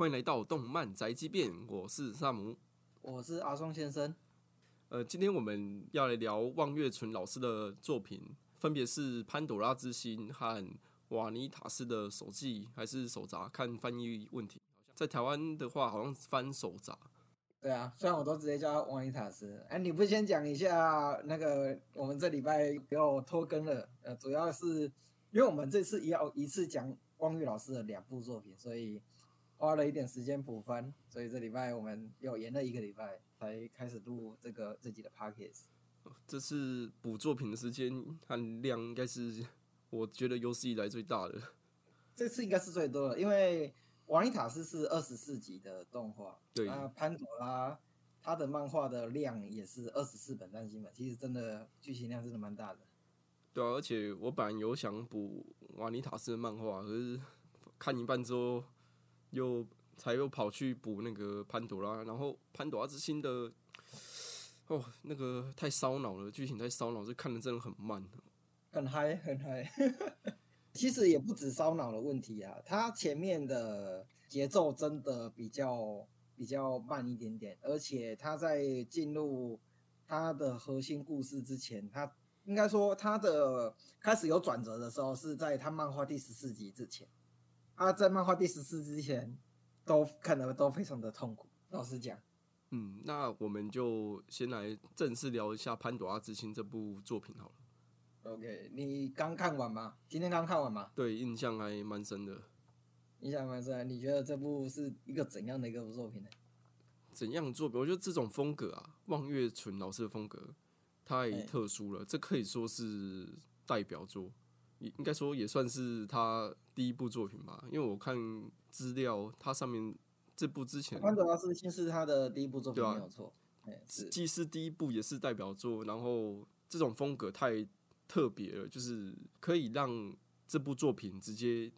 欢迎来到动漫宅急便，我是萨姆。我是阿松先生。呃，今天我们要来聊望月纯老师的作品，分别是《潘朵拉之心》和瓦尼塔斯的手记还是手札，看翻译问题。在台湾的话，好像翻手札。对啊，虽然我都直接叫瓦尼塔斯。哎，你不先讲一下那个我们这礼拜要拖更了？呃，主要是因为我们这次要一次讲光玉老师的两部作品，所以花了一点时间补番，所以这礼拜我们又延了一个礼拜才开始录这个自己的 p o c k e t 这次补作品的时间和量，应该是我觉得有史以来最大的。这次应该是最多的，因为瓦尼塔斯是二十四集的动画，对那潘朵拉他的漫画的量也是二十四本单行本，其实真的剧情量真的蛮大的。对啊，而且我本来有想补瓦尼塔斯的漫画，可是看一半之后，又才又跑去补那个潘朵拉，然后潘朵拉之心的，哦，那个太烧脑了，剧情太烧脑，就看的真的很慢。很嗨，很嗨。其实也不止烧脑的问题啊，它前面的节奏真的比较比较慢一点点，而且它在进入它的核心故事之前，它应该说它的开始有转折的时候是在它漫画第十四集之前。他在漫画第十四之前都看的都非常的痛苦，老实讲。嗯，那我们就先来正式聊一下《潘朵拉之心》这部作品好了。OK，你刚看完吗？今天刚看完吗？对，印象还蛮深的。印象蛮深。你觉得这部是一个怎样的一个作品呢？怎样的作品？我觉得这种风格啊，望月纯老师的风格太特殊了，这可以说是代表作，也应该说也算是他第一部作品吧。因为我看资料，他上面这部之前《潘朵拉之心》是他的第一部作品，没有错。哎，是既是第一部，也是代表作。然后这种风格太特别了，就是可以让这部作品直接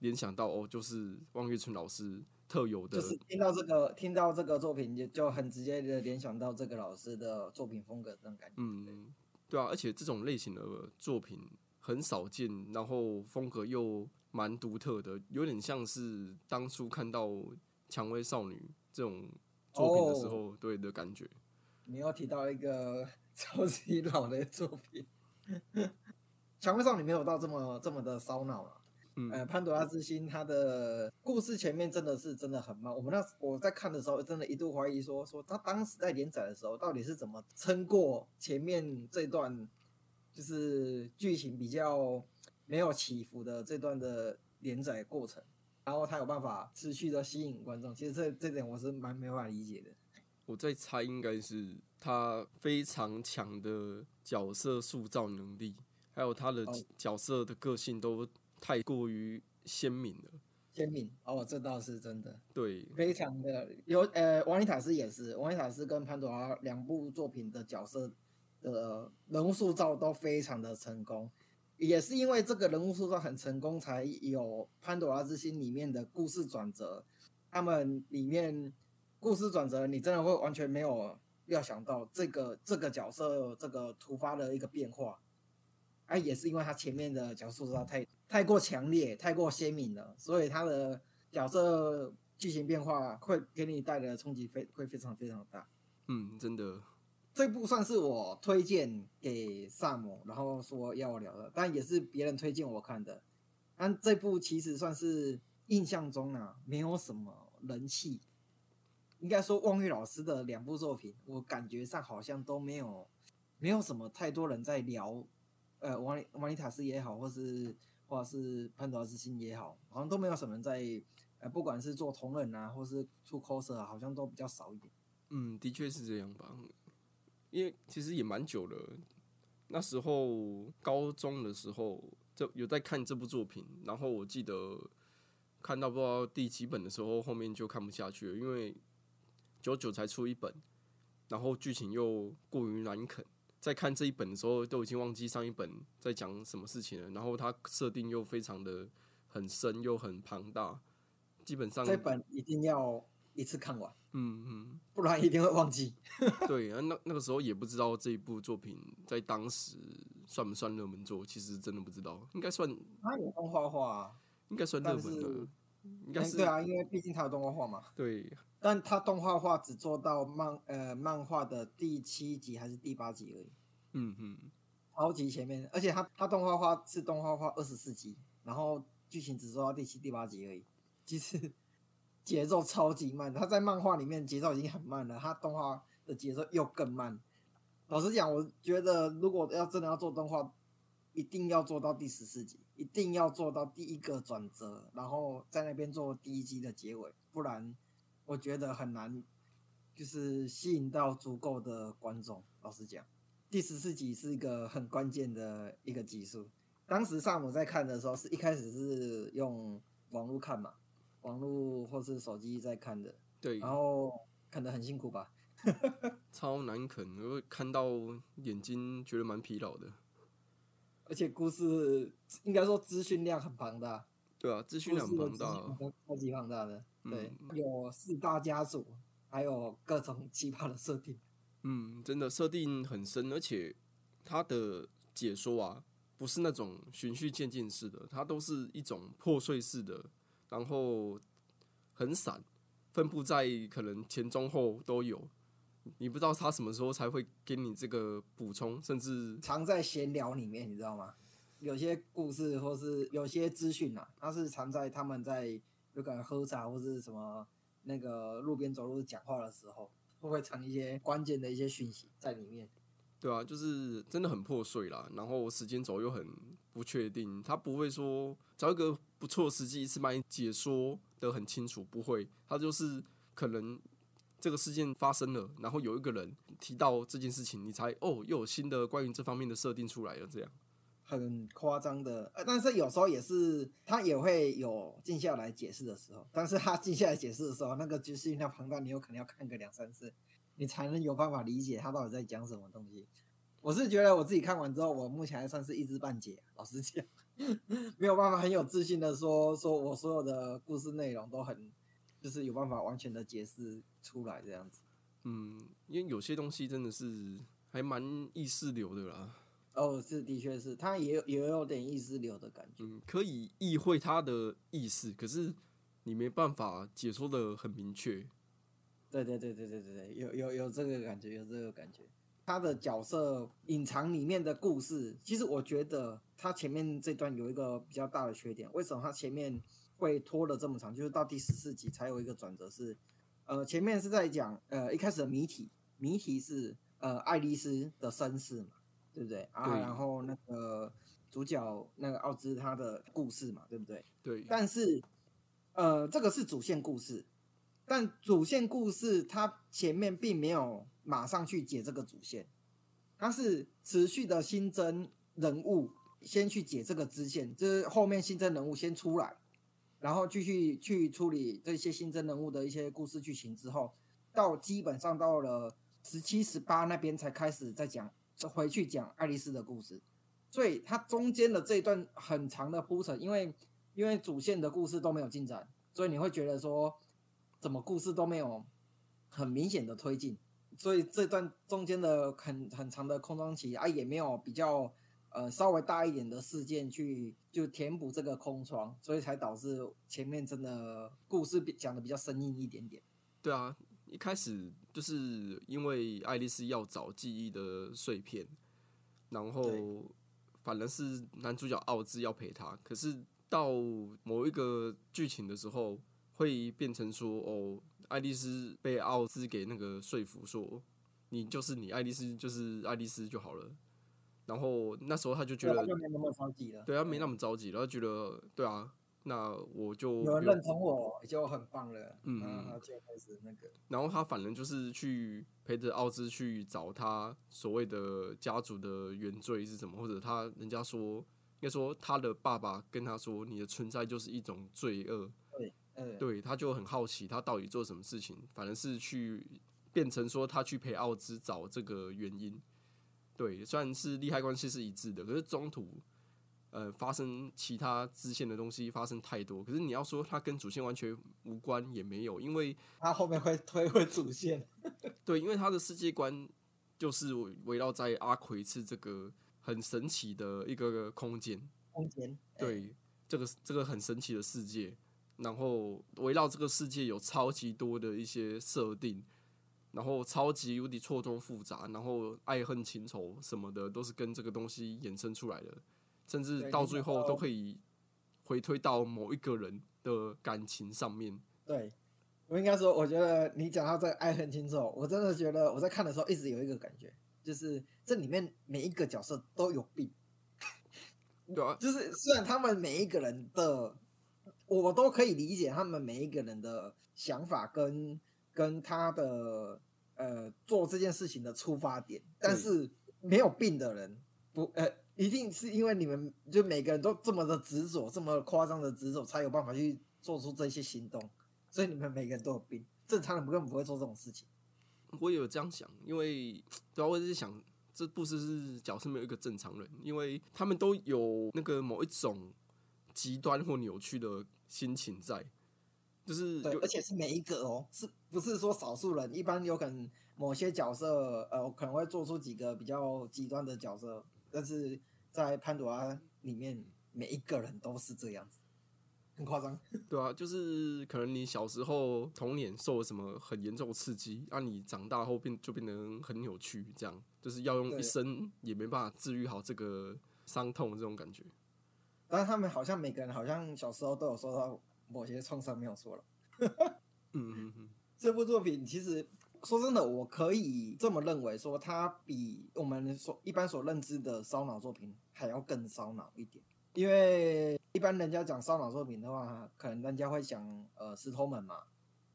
联想到哦，就是望月春老师特有的，就是听到这个听到这个作品就就很直接的联想到这个老师的作品风格这种感觉。嗯，对啊，而且这种类型的作品很少见，然后风格又蛮独特的，有点像是当初看到《蔷薇少女》这种作品的时候，对的感觉。你又提到一个 超级老的作品，《蔷薇少女》没有到这么这么的烧脑了。嗯呃，《潘多拉之心》它的故事前面真的是真的很慢。我们那我在看的时候，真的一度怀疑说说他当时在连载的时候，到底是怎么撑过前面这段就是剧情比较没有起伏的这段的连载过程，然后他有办法持续的吸引观众。其实这这点我是蛮没办法理解的。我在猜，应该是他非常强的角色塑造能力，还有他的哦角色的个性都太过于鲜明了。鲜明哦，这倒是真的。对，非常的有呃，王尼塔斯也是，王尼塔斯跟潘朵拉两部作品的角色的人物塑造都非常的成功，也是因为这个人物塑造很成功，才有潘朵拉之心里面的故事转折。他们里面故事转折，你真的会完全没有料想到这个这个角色这个突发的一个变化。哎、也是因为他前面的角色塑造太太过强烈、太过鲜明了，所以他的角色剧情变化会给你带来的冲击非会非常非常大。嗯，真的，这部算是我推荐给萨姆，然后说要聊的，但也是别人推荐我看的。但这部其实算是印象中啊，没有什么人气。应该说，望月老师的两部作品，我感觉上好像都没有没有什么太多人在聊。呃，瓦尼瓦尼塔斯也好，或是或是潘多拉之心也好，好像都没有什么人在呃，不管是做同人啊，或是出 coser，啊好像都比较少一点。嗯，的确是这样吧。因为其实也蛮久了，那时候高中的时候就有在看这部作品，然后我记得看到不知道第几本的时候，后面就看不下去了，因为九九才出一本，然后剧情又过于难啃。在看这一本的时候，都已经忘记上一本在讲什么事情了。然后它设定又非常的很深又很庞大，基本上这本一定要一次看完，嗯嗯，不然一定会忘记。对，啊那那个时候也不知道这一部作品在当时算不算热门作，其实真的不知道，应该算他有动画化，应该算热门的，应该是嗯对啊，因为毕竟他有动画化嘛，对。但他动画化只做到漫呃漫画的第七集还是第八集而已，嗯嗯，超级前面，而且他他动画化是动画化二十四集，然后剧情只做到第七、第八集而已，其实节奏超级慢。它在漫画里面节奏已经很慢了，它动画的节奏又更慢。老实讲，我觉得如果要真的要做动画，一定要做到第十四集，一定要做到第一个转折，然后在那边做第一集的结尾，不然我觉得很难，就是吸引到足够的观众。老实讲，第十四集是一个很关键的一个集数。当时上午在看的时候，是一开始是用网络看嘛，网络或是手机在看的，对，然后看的很辛苦吧。超难啃，我会看到眼睛觉得蛮疲劳的。而且故事应该说资讯量很庞大，对啊，资讯量很庞大超级庞大的。对，嗯有四大家族，还有各种奇葩的设定。嗯，真的设定很深，而且它的解说啊，不是那种循序渐进式的，它都是一种破碎式的，然后很散，分布在可能前中后都有，你不知道他什么时候才会给你这个补充，甚至藏在闲聊里面，你知道吗？有些故事或是有些资讯啊，它是藏在他们在有可能喝茶或是什么那个路边走路讲话的时候，会不会藏一些关键的一些讯息在里面。对啊，就是真的很破碎啦，然后时间轴又很不确定，他不会说找一个不错的时机一次把你解说的很清楚，不会，他就是可能这个事件发生了，然后有一个人提到这件事情，你才哦又有新的关于这方面的设定出来了，这样。很夸张的，但是有时候也是他也会有静下来解释的时候，但是他静下来解释的时候，那个资讯量庞大，你有可能要看个两三次，你才能有办法理解他到底在讲什么东西。我是觉得我自己看完之后，我目前还算是一知半解，老实讲，没有办法很有自信的说说我所有的故事内容都很，就是有办法完全的解释出来这样子。嗯，因为有些东西真的是还蛮意识流的啦，哦，是的确是，他也有也有点意识流的感觉。嗯，可以意会他的意思，可是你没办法解说的很明确。对对对对对对对，有有有这个感觉，有这个感觉。他的角色隐藏里面的故事，其实我觉得他前面这段有一个比较大的缺点。为什么他前面会拖了这么长？就是到第十四集才有一个转折是，呃，前面是在讲呃一开始的谜题，谜题是呃爱丽丝的身世嘛，对不对啊？对然后那个主角那个奥兹他的故事嘛，对不对？对，但是，呃，这个是主线故事，但主线故事它前面并没有马上去解这个主线，它是持续的新增人物，先去解这个支线，就是后面新增人物先出来，然后继续去处理这些新增人物的一些故事剧情之后，到基本上到了十七、十八那边才开始在讲，回去讲爱丽丝的故事。所以它中间的这一段很长的铺陈，因为因为主线的故事都没有进展，所以你会觉得说，怎么故事都没有很明显的推进，所以这段中间的很很长的空窗期啊，也没有比较呃稍微大一点的事件去就填补这个空窗，所以才导致前面真的故事比讲的比较生硬一点点。对啊，一开始就是因为爱丽丝要找记忆的碎片，然后反而是男主角奥兹要陪她，可是到某一个剧情的时候，会变成说哦，爱丽丝被奥兹给那个说服说，你就是你，爱丽丝就是爱丽丝就好了。然后那时候他就觉得，就没那么着急了。对他没那么着急，然后觉得对啊，那我就有人认同我就很棒了，嗯然后就开始那个。然后他反正就是去陪着奥兹去找他所谓的家族的原罪是什么，或者他人家说，应该说他的爸爸跟他说，你的存在就是一种罪恶，对，他就很好奇他到底做什么事情，反正是去变成说他去陪奥兹找这个原因，对，虽然是利害关系是一致的，可是中途。呃，发生其他支线的东西发生太多，可是你要说它跟主线完全无关也没有，因为他后面会推回主线。对，因为他的世界观就是围围绕在阿奎是这个很神奇的一个空间，空间。哎，对，这个这个很神奇的世界。然后围绕这个世界有超级多的一些设定，然后超级无敌错综复杂，然后爱恨情仇什么的都是跟这个东西衍生出来的，甚至到最后都可以回推到某一个人的感情上面。对，我应该说，我觉得你讲到这个爱恨情仇，我真的觉得我在看的时候一直有一个感觉，就是这里面每一个角色都有病，对啊，就是虽然他们每一个人的，我都可以理解他们每一个人的想法跟跟他的呃做这件事情的出发点，但是没有病的人不呃。一定是因为你们就每个人都这么的执着，这么夸张的执着，才有办法去做出这些行动。所以你们每个人都有病，正常人根本不会做这种事情。我也有这样想，因为主要我是想，这不是是角色没有一个正常人，因为他们都有那个某一种极端或扭曲的心情在，就是对，而且是每一个哦，是不是说少数人？一般有可能某些角色，呃，可能会做出几个比较极端的角色，但是在潘多拉里面，每一个人都是这样子，很夸张。对啊，就是可能你小时候童年受了什么很严重的刺激，让、你长大后变就变得很扭曲，这样就是要用一生也没办法治愈好这个伤痛这种感觉。但是他们好像每个人好像小时候都有受到某些创伤，没有错了。嗯嗯嗯，这部作品其实说真的，我可以这么认为，说它比我们所一般所认知的烧脑作品还要更烧脑一点。因为一般人家讲烧脑作品的话，可能人家会想呃石头门嘛，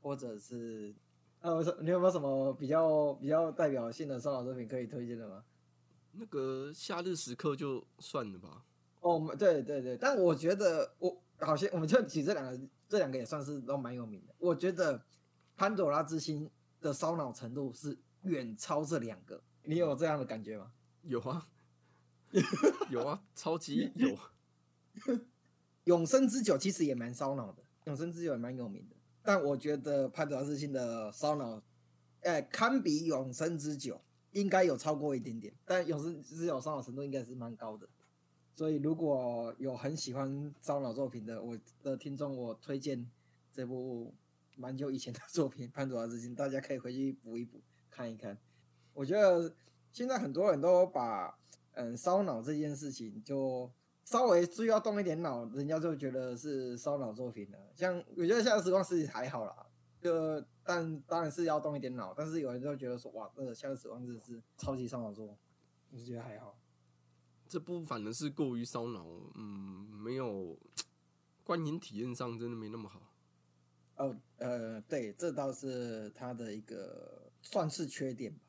或者是呃你有没有什么比较比较代表性的烧脑作品可以推荐的吗？那个夏日时刻就算了吧。哦，我们对对对，但我觉得我好像我们就举这两个，这两个也算是都蛮有名的。我觉得潘朵拉之心的烧脑程度是远超这两个，你有这样的感觉吗？有啊，有啊，超级有。永生之酒其实也蛮烧脑的，永生之酒也蛮有名的，但我觉得潘朵拉之心的烧脑，呃，堪比永生之酒，应该有超过一点点，但永生之酒烧脑程度应该是蛮高的。所以如果有很喜欢烧脑作品的我的听众，我推荐这部蛮久以前的作品《潘多拉之心》，大家可以回去补一补看一看。我觉得现在很多人都把嗯烧脑这件事情就稍微需要动一点脑，人家就觉得是烧脑作品了。像我觉得《夏日时光》是还好啦，就但当然是要动一点脑，但是有人就觉得说哇，这个《夏日时光》真的是超级烧脑作，我就觉得还好。这部反而是过于烧脑，嗯，没有观影体验上真的没那么好。哦，呃，对，这倒是他的一个算是缺点吧。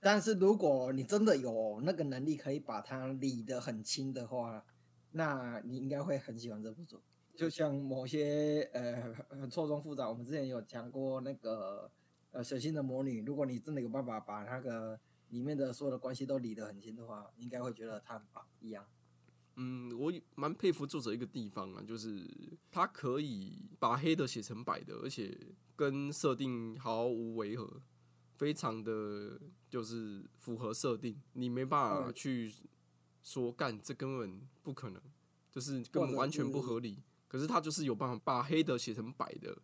但是如果你真的有那个能力可以把它理得很清的话，那你应该会很喜欢这部作。就像某些呃错综复杂，我们之前有讲过那个呃水星的魔女，如果你真的有办法把那个里面的所有的关系都理得很清的话，应该会觉得他很棒一样。嗯，我蛮佩服作者一个地方啊，就是他可以把黑的写成白的，而且跟设定毫无违和，非常的就是符合设定，你没办法嗯去说干这根本不可能，就是根本完全不合理。可是他就是有办法把黑的写成白的，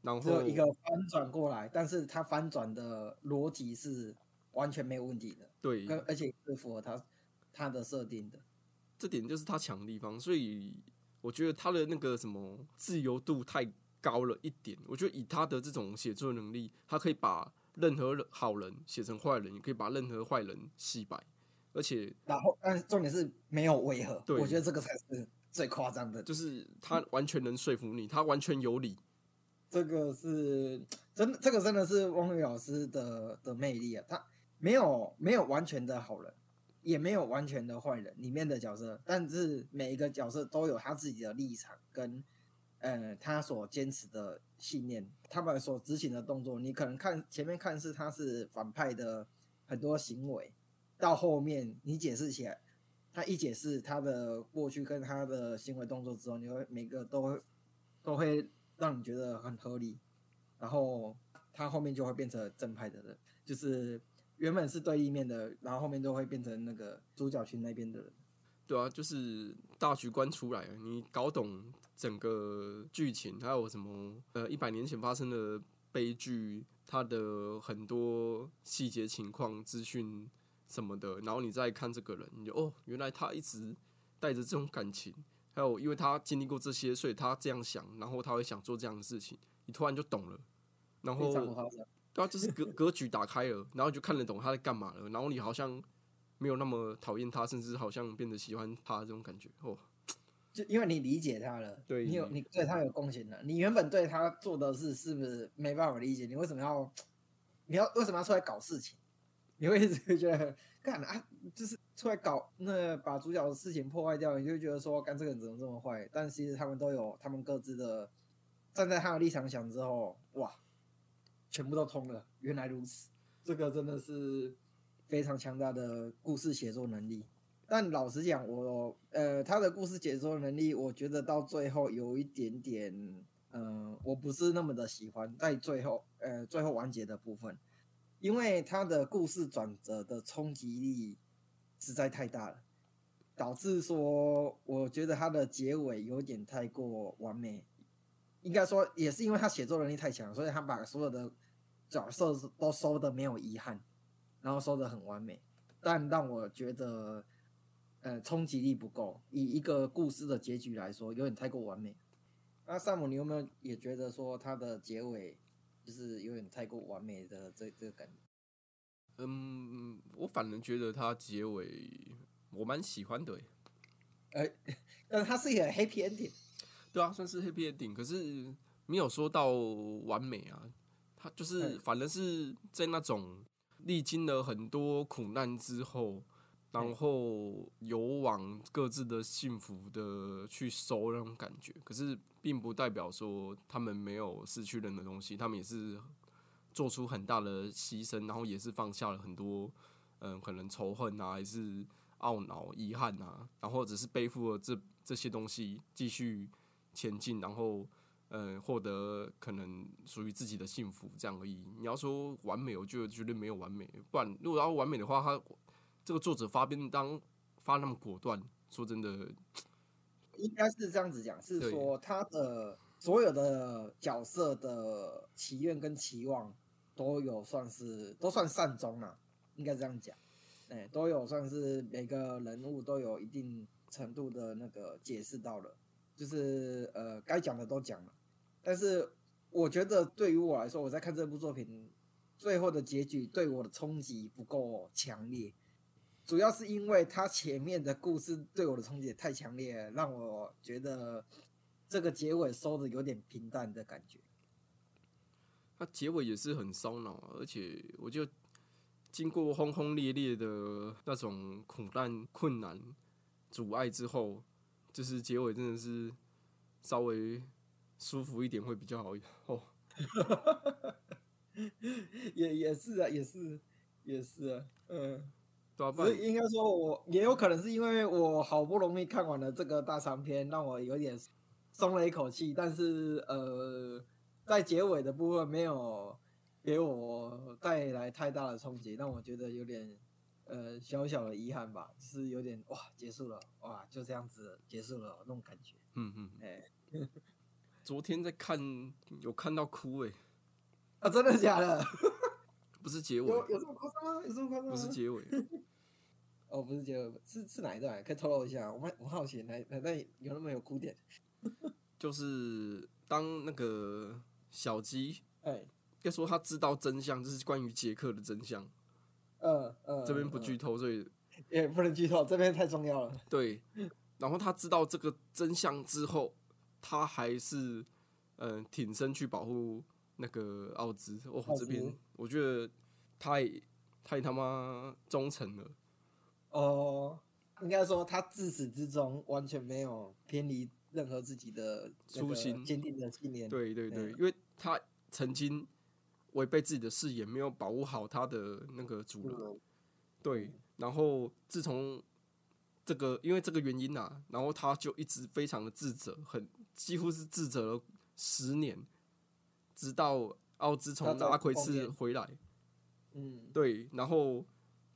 然后一个翻转过来，但是他翻转的逻辑是完全没有问题的。对跟而且是符合他他的设定的。这点就是他强的地方，所以我觉得他的那个什么自由度太高了一点。我觉得以他的这种写作能力，他可以把任何好人写成坏人，也可以把任何坏人洗白，而且然后，但是重点是没有违和，对我觉得这个才是最夸张的。就是他完全能说服你，他完全有理。这个是真的，这个真的是汪宇老师的的魅力啊！他没有没有完全的好人，也没有完全的坏人，里面的角色，但是每一个角色都有他自己的立场跟呃他所坚持的信念，他们所执行的动作，你可能看前面看是他是反派的很多行为，到后面你解释起来，他一解释他的过去跟他的行为动作之后，你会每个都会都会让你觉得很合理，然后他后面就会变成正派的人，就是原本是对立面的，然后后面就会变成那个主角群那边的人。对啊，就是大局观出来了，你搞懂整个剧情，还有什么呃一百年前发生的悲剧，它的很多细节情况、资讯什么的，然后你再看这个人，你就哦，原来他一直带着这种感情，还有因为他经历过这些，所以他这样想，然后他会想做这样的事情，你突然就懂了，然后。对啊，就是格格局打开了，然后就看得懂他在干嘛了，然后你好像没有那么讨厌他，甚至好像变得喜欢他这种感觉哦。就因为你理解他了，对你有你对他有共情了，你原本对他做的事是不是没办法理解？你为什么要你要为什么要出来搞事情？你会一直觉得干啊，就是出来搞那把主角的事情破坏掉，你就觉得说干这个人怎么这么坏？但其实他们都有他们各自的站在他的立场想之后，哇，全部都通了。原来如此，这个真的是非常强大的故事写作能力。但老实讲，我呃他的故事解说能力，我觉得到最后有一点点，嗯、我不是那么的喜欢在最后呃最后完结的部分，因为他的故事转折的冲击力实在太大了，导致说我觉得他的结尾有点太过完美。应该说也是因为他写作能力太强，所以他把所有的角色都收的没有遗憾，然后收的很完美。但让我觉得，呃，冲击力不够。以一个故事的结局来说，有点太过完美。那萨姆，你有没有也觉得说它的结尾就是有点太过完美的这这个感觉？嗯，我反而觉得它结尾我蛮喜欢的欸，呃，但是它是一个 happy ending。对啊，算是 happy ending，可是没有说到完美啊。他就是嗯反正是在那种历经了很多苦难之后，然后有往各自的幸福的去收那种感觉。可是并不代表说他们没有失去任何东西，他们也是做出很大的牺牲，然后也是放下了很多，嗯，可能仇恨啊，还是懊恼、遗憾啊，然后只是背负了这这些东西继续前进，然后呃获得可能属于自己的幸福这样而已。你要说完美，我觉得绝对没有完美。不然如果要完美的话，他这个作者发便当发那么果断，说真的，应该是这样子讲，是说他的所有的角色的祈愿跟期望都有算是都算善终了，应该这样讲，哎、都有算是每个人物都有一定程度的那个解释到了，就是呃该讲的都讲了，但是我觉得对于我来说，我在看这部作品最后的结局对我的冲击不够强烈。主要是因为他前面的故事对我的冲击也太强烈了，让我觉得这个结尾收的有点平淡的感觉。它结尾也是很烧脑，而且我就经过轰轰烈烈的那种苦难、困难、阻碍之后，就是结尾真的是稍微舒服一点会比较好哦。也也是啊，也是也是啊，嗯，对啊，不然所以应该说我也有可能是因为我好不容易看完了这个大长篇，让我有点松了一口气，但是呃，在结尾的部分没有给我带来太大的冲击，让我觉得有点呃小小的遗憾吧，就是有点哇结束了哇就这样子结束了那种感觉，嗯嗯，哎、昨天在看有看到哭诶、啊真的假的？不是结尾，有有这么夸张吗？有这么夸张吗？不是结尾，哦，不是结尾，是是哪一段？可以透露一下？我们我好奇哪哪段有那么有哭点？就是当那个小鸡，哎，要说他知道真相，就是关于杰克的真相，嗯嗯，这边不嗯剧透，所以也不能剧透，这边太重要了。对，然后他知道这个真相之后，他还是嗯、呃挺身去保护那个奥兹。哦，这边我觉得太太他妈忠诚了。哦，应该说他自始至终完全没有偏离任何自己的初心坚定的信念。对对对，嗯因为他曾经违背自己的誓言，没有保护好他的那个主人。嗯，对，然后自从这个因为这个原因啊，然后他就一直非常的自责，很几乎是自责了十年，直到奥兹从阿奎斯回来，嗯，对，然后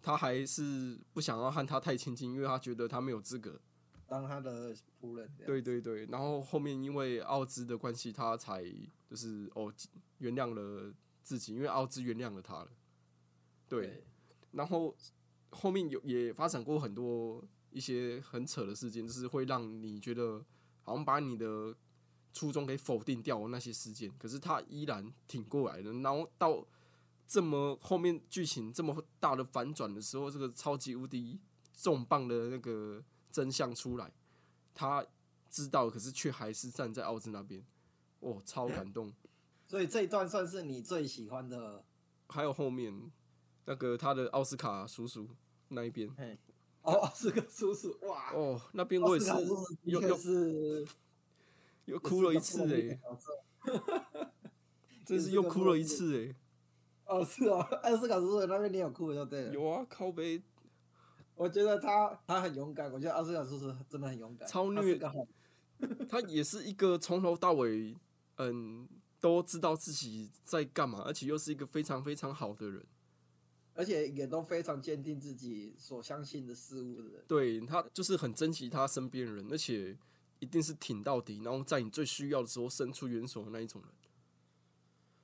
他还是不想要和他太亲近，因为他觉得他没有资格。当他的仆人。对对对，然后后面因为奥兹的关系，他才就是哦原谅了自己，因为奥兹原谅了他了。对，然后后面有也发展过很多一些很扯的事件，就是会让你觉得好像把你的初衷给否定掉那些事件，可是他依然挺过来的。然后到这么后面剧情这么大的反转的时候，这个超级无敌重磅的那个真相出来，他知道，可是却还是站在奥兹那边，哦，超感动。所以这一段算是你最喜欢的。还有后面。那个他的奥斯卡叔叔那一边，哦，是个叔叔哇！哦，那边我也是，又又 是又哭了一次哎，真是又哭了一次哎。哦，是哦，奥斯卡叔叔那边你有哭就对了。有啊，靠背。我觉得他他很勇敢，我觉得奥斯卡叔叔真的很勇敢，超虐。他也是一个从头到尾，嗯，都知道自己在干嘛，而且又是一个非常非常好的人。而且也都非常坚定自己所相信的事物的人，对他就是很珍惜他身边人，而且一定是挺到底，然后在你最需要的时候伸出援手的那一种人。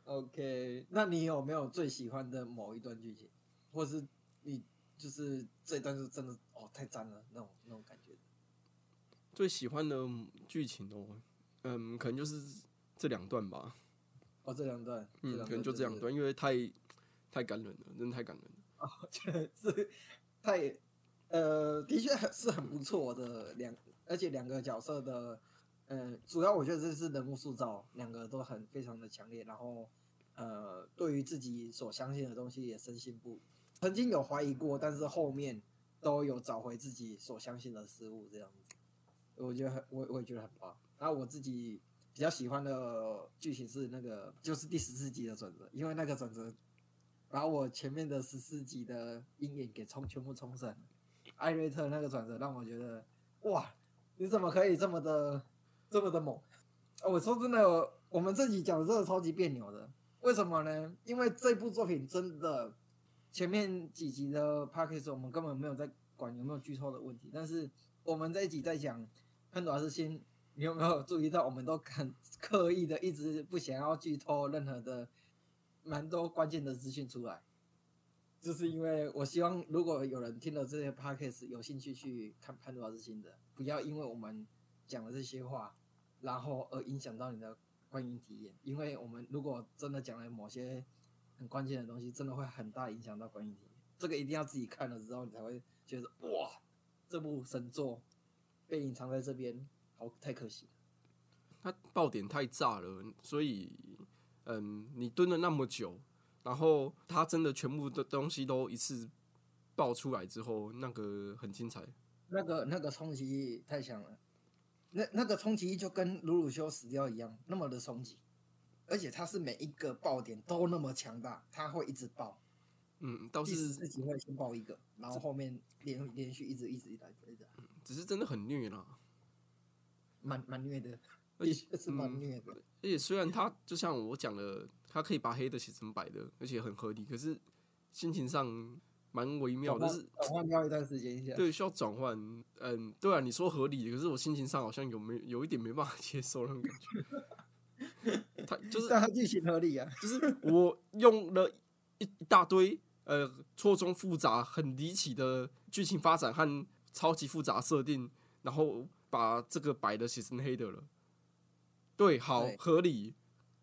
OK，那你有没有最喜欢的某一段剧情，或是你就是这段是真的哦太赞了那种那种感觉？最喜欢的剧情哦，嗯，可能就是这两段吧。哦，这两段，嗯，可能就这两段，因为太。太感人了，真的太感人了啊！觉得是太呃，的确是很不错的两，而且两个角色的呃，主要我觉得这是人物塑造，两个都很非常的强烈，然后呃，对于自己所相信的东西也深信不，曾经有怀疑过，但是后面都有找回自己所相信的事物，这样子，我觉得很我我也觉得很棒。然后我自己比较喜欢的剧情是那个，就是第十四集的转折，因为那个转折。把我前面的十四集的阴影给冲全部冲散，艾瑞特那个转折让我觉得，哇，你怎么可以这么的这么的猛？我说真的，我们这集讲的真的超级别扭的，为什么呢？因为这部作品真的前面几集的 p a c k a g e 我们根本没有在管有没有剧透的问题，但是我们这一集在讲潘多拉之心，你有没有注意到，我们都很刻意的一直不想要剧透任何的。蛮多关键的资讯出来，就是因为我希望，如果有人听了这些 podcast 有兴趣去看《潘多拉之心》的，不要因为我们讲了这些话，然后而影响到你的观影体验。因为我们如果真的讲了某些很关键的东西，真的会很大影响到观影体验。这个一定要自己看了之后，你才会觉得哇，这部神作被隐藏在这边，好太可惜。它爆点太炸了，所以。嗯，你蹲了那么久，然后他真的全部的东西都一次爆出来之后，那个很精彩。那个那个冲击太强了，那那个冲击就跟鲁鲁修死掉一样，那么的冲击，而且他是每一个爆点都那么强大，他会一直爆。嗯，倒是自己会先爆一个，然后后面连连续一直一直一直一直。只是真的很虐啦，蛮蛮虐的。而且是蛮虐的，而且虽然他就像我讲的，他可以把黑的写成白的，而且很合理，可是心情上蛮微妙的，是转换掉一段时间一下。对，需要转换。嗯，对啊，你说合理，可是我心情上好像有没有一点没办法接受那种感觉。他就是，但他剧情合理啊，就是我用了一一大堆呃错综复杂、很离奇的剧情发展和超级复杂设定，然后把这个白的写成黑的了。对，好合理，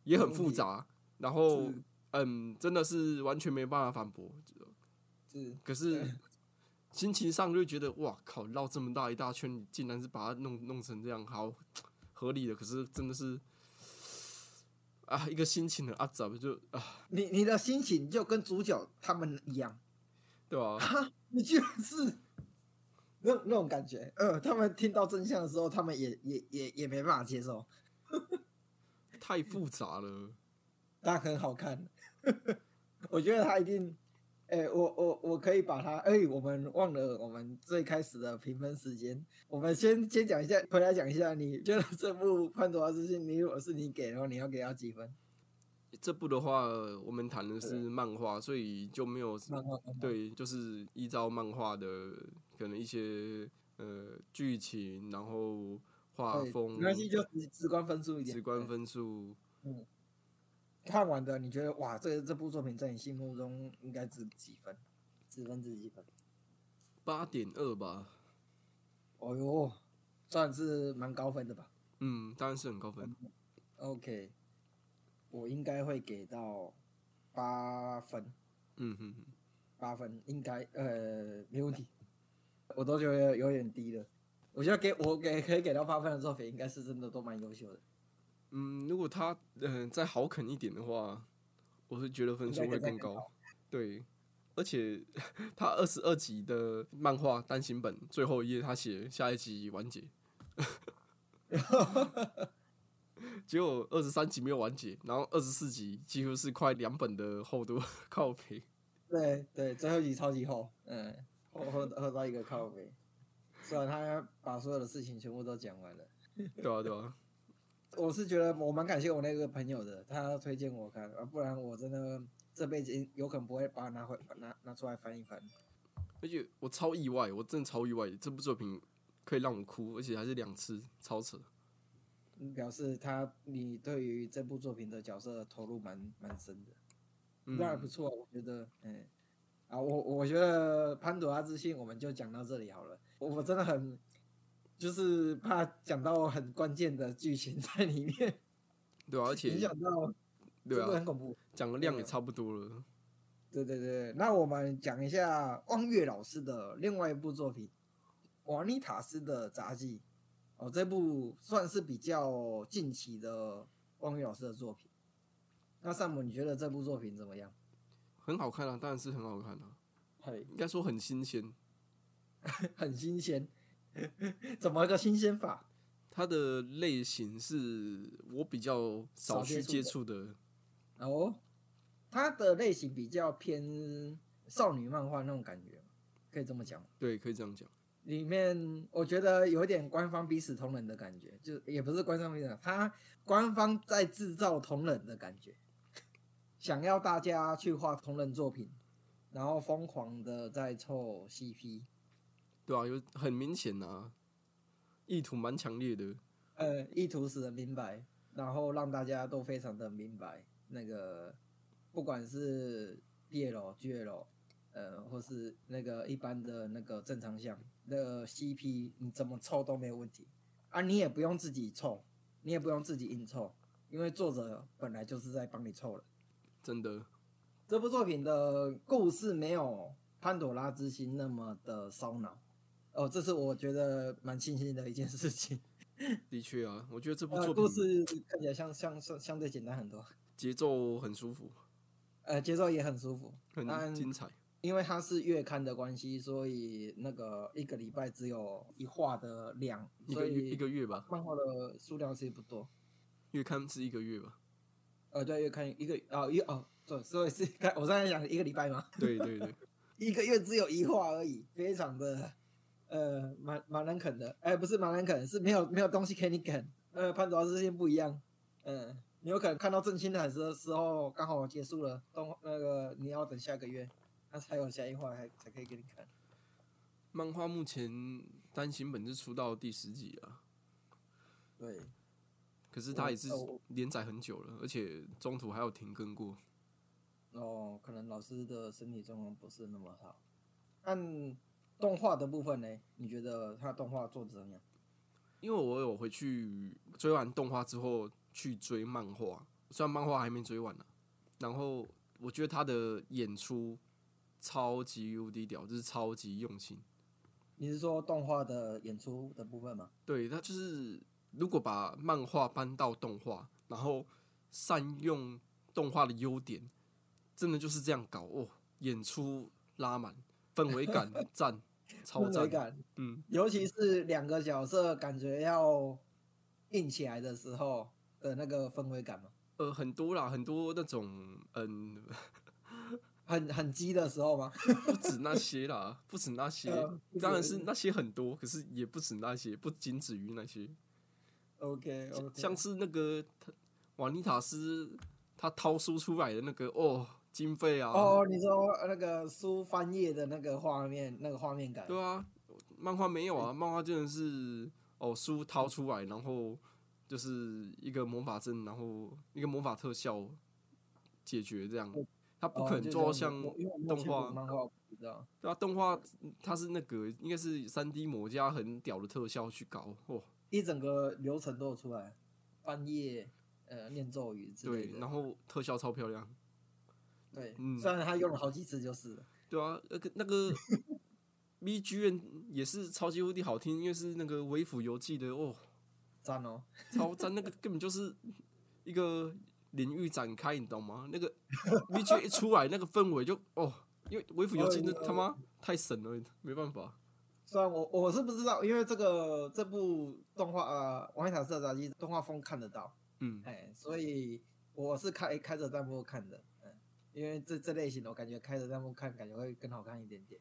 也很复杂，然后嗯，真的是完全没办法反驳。是，可是心情上就觉得哇靠，绕这么大一大圈，你竟然是把它弄弄成这样，好合理的。可是真的是啊，一个心情的啊，怎么就啊？你你的心情就跟主角他们一样，对吧？你居然是那那种感觉，呃，他们听到真相的时候，他们也也也也没办法接受。太复杂了，但很好看。我觉得他一定，哎，我我我可以把它，哎，我们忘了我们最开始的评分时间，我们先先讲一下，回来讲一下，你觉得这部《潘多拉之心》，你如果是你给的话，你要给他几分？这部的话，我们谈的是漫画，所以就没有漫画对，就是依照漫画的可能一些呃剧情，然后画风没、关系，就直直观分数一点。直观分数，嗯看完的，你觉得哇，这这部作品在你心目中应该值几分？几分值几分？八点二吧。哦哟，算是蛮高分的吧嗯，当然是很高分。？OK，我应该会给到八分，嗯哼哼，八分应该呃没问题，我都觉得有点低了。我觉得给我给可以给到八分的作品，应该是真的都蛮优秀的。嗯，如果他嗯、呃再好啃一点的话，我是觉得分数会更高更高。对，而且 他二十二集的漫画单行本最后一页，他写下一集完结，结果二十三集没有完结，然后二十四集几乎是快两本的厚度，靠背。对对，最后一集超级厚，嗯，厚厚厚到一个靠背。虽然他把所有的事情全部都讲完了。对啊，对啊，我是觉得我蛮感谢我那个朋友的，他推荐我看，啊，不然我真的这辈子有可能不会把它拿回拿拿出来翻一翻。而且我超意外，我真的超意外，这部作品可以让我哭，而且还是两次，超扯。嗯表示他你对于这部作品的角色投入蛮蛮深的，嗯那还不错，我觉得，嗯，啊，我我觉得潘朵拉之信我们就讲到这里好了，我我真的很就是怕讲到很关键的剧情在里面，对啊，而且影响到，对啊很，恐怖。讲的量也差不多了。对对对，那我们讲一下汪月老师的另外一部作品《瓦尼塔斯的杂技》哦，这部算是比较近期的汪月老师的作品。那萨姆，你觉得这部作品怎么样？很好看啊，当然是很好看啊，嘿，应该说很新鲜。很新鲜，怎么个新鲜法？它的类型是我比较少去接触的的，哦，它的类型比较偏少女漫画那种感觉，可以这么讲。对，可以这样讲。里面我觉得有点官方逼死同人的感觉，就也不是官方逼死，他官方在制造同人的感觉，想要大家去画同人作品，然后疯狂的在凑 CP，对啊，有很明显啊，意图蛮强烈的。呃，意图使人明白，然后让大家都非常的明白，那个不管是 BL、GL，呃，或是那个一般的那个正常项，那个 CP 你怎么凑都没有问题啊，你也不用自己凑，你也不用自己硬凑，因为作者本来就是在帮你凑了。真的，这部作品的故事没有《潘朵拉之心》那么的烧脑，哦，这是我觉得蛮庆幸的一件事情。的确啊，我觉得这部呃，作故品事看起来相相相相对简单很多，节奏很舒服，呃，节奏也很舒服。很精彩。因为它是月刊的关系，所以那个一个礼拜只有一话的量，所一个月以一个月吧，漫画的数量其实不多。月刊是一个月吧？呃，对，月刊一个啊一哦，对，所以是看我刚才讲一个礼拜吗，对对对，一个月只有一话而已，非常的呃蛮蛮难啃的。哎、不是蛮难啃，是没有没有东西给你啃。呃，潘多拉之心不一样，嗯、你有可能看到正清的时时候刚好结束了，动那个你要等下个月，那才有下一话还才可以给你看。漫画目前单行本是出到第十集啊，对，可是它也是连载很久了，而且中途还有停更过。哦，可能老师的身体状况不是那么好。按动画的部分呢，你觉得他动画做的怎么样？因为我有回去追完动画之后去追漫画，虽然漫画还没追完呢、然后我觉得他的演出超级无敌屌，就是超级用心。你是说动画的演出的部分吗？对他就是如果把漫画搬到动画，然后善用动画的优点，真的就是这样搞哦，演出拉满，氛围感赞，超氛围赞。感，嗯，尤其是两个角色感觉要硬起来的时候的那个氛围感嘛，呃，很多啦，很多那种嗯，很很激的时候吗？不止那些啦，不止那些呃，当然是那些很多，可是也不止那些，不仅止于那些，OK 像是那个他瓦尼塔斯他掏书出来的那个哦，经费啊，哦，你说那个书翻页的那个画面，那个画面感，对啊，漫画没有啊，漫画真的是哦，书掏出来，然后就是一个魔法阵，然后一个魔法特效解决这样，他不可能做到像动画漫画，对啊，动画它是那个应该是三 D 模加很屌的特效去搞，哦，一整个流程都有出来，翻页。呃，念咒语之类的，对，然后特效超漂亮，对，嗯，虽然他用了好几次就是了，对啊，那个那个 B G N 也是超级无敌好听，因为是那个微服游记的哦，赞哦，超赞，那个根本就是一个领域展开，你懂吗？那个 B G 一出来，那个氛围就哦，因为微服游记那他妈太神了，没办法。虽然我我是不知道，因为这个这部动画呃《王一塔色杂技》动画风看得到。嗯，哎，所以我是开开着弹幕看的，嗯，因为这这类型的我感觉开着弹幕看感觉会更好看一点点。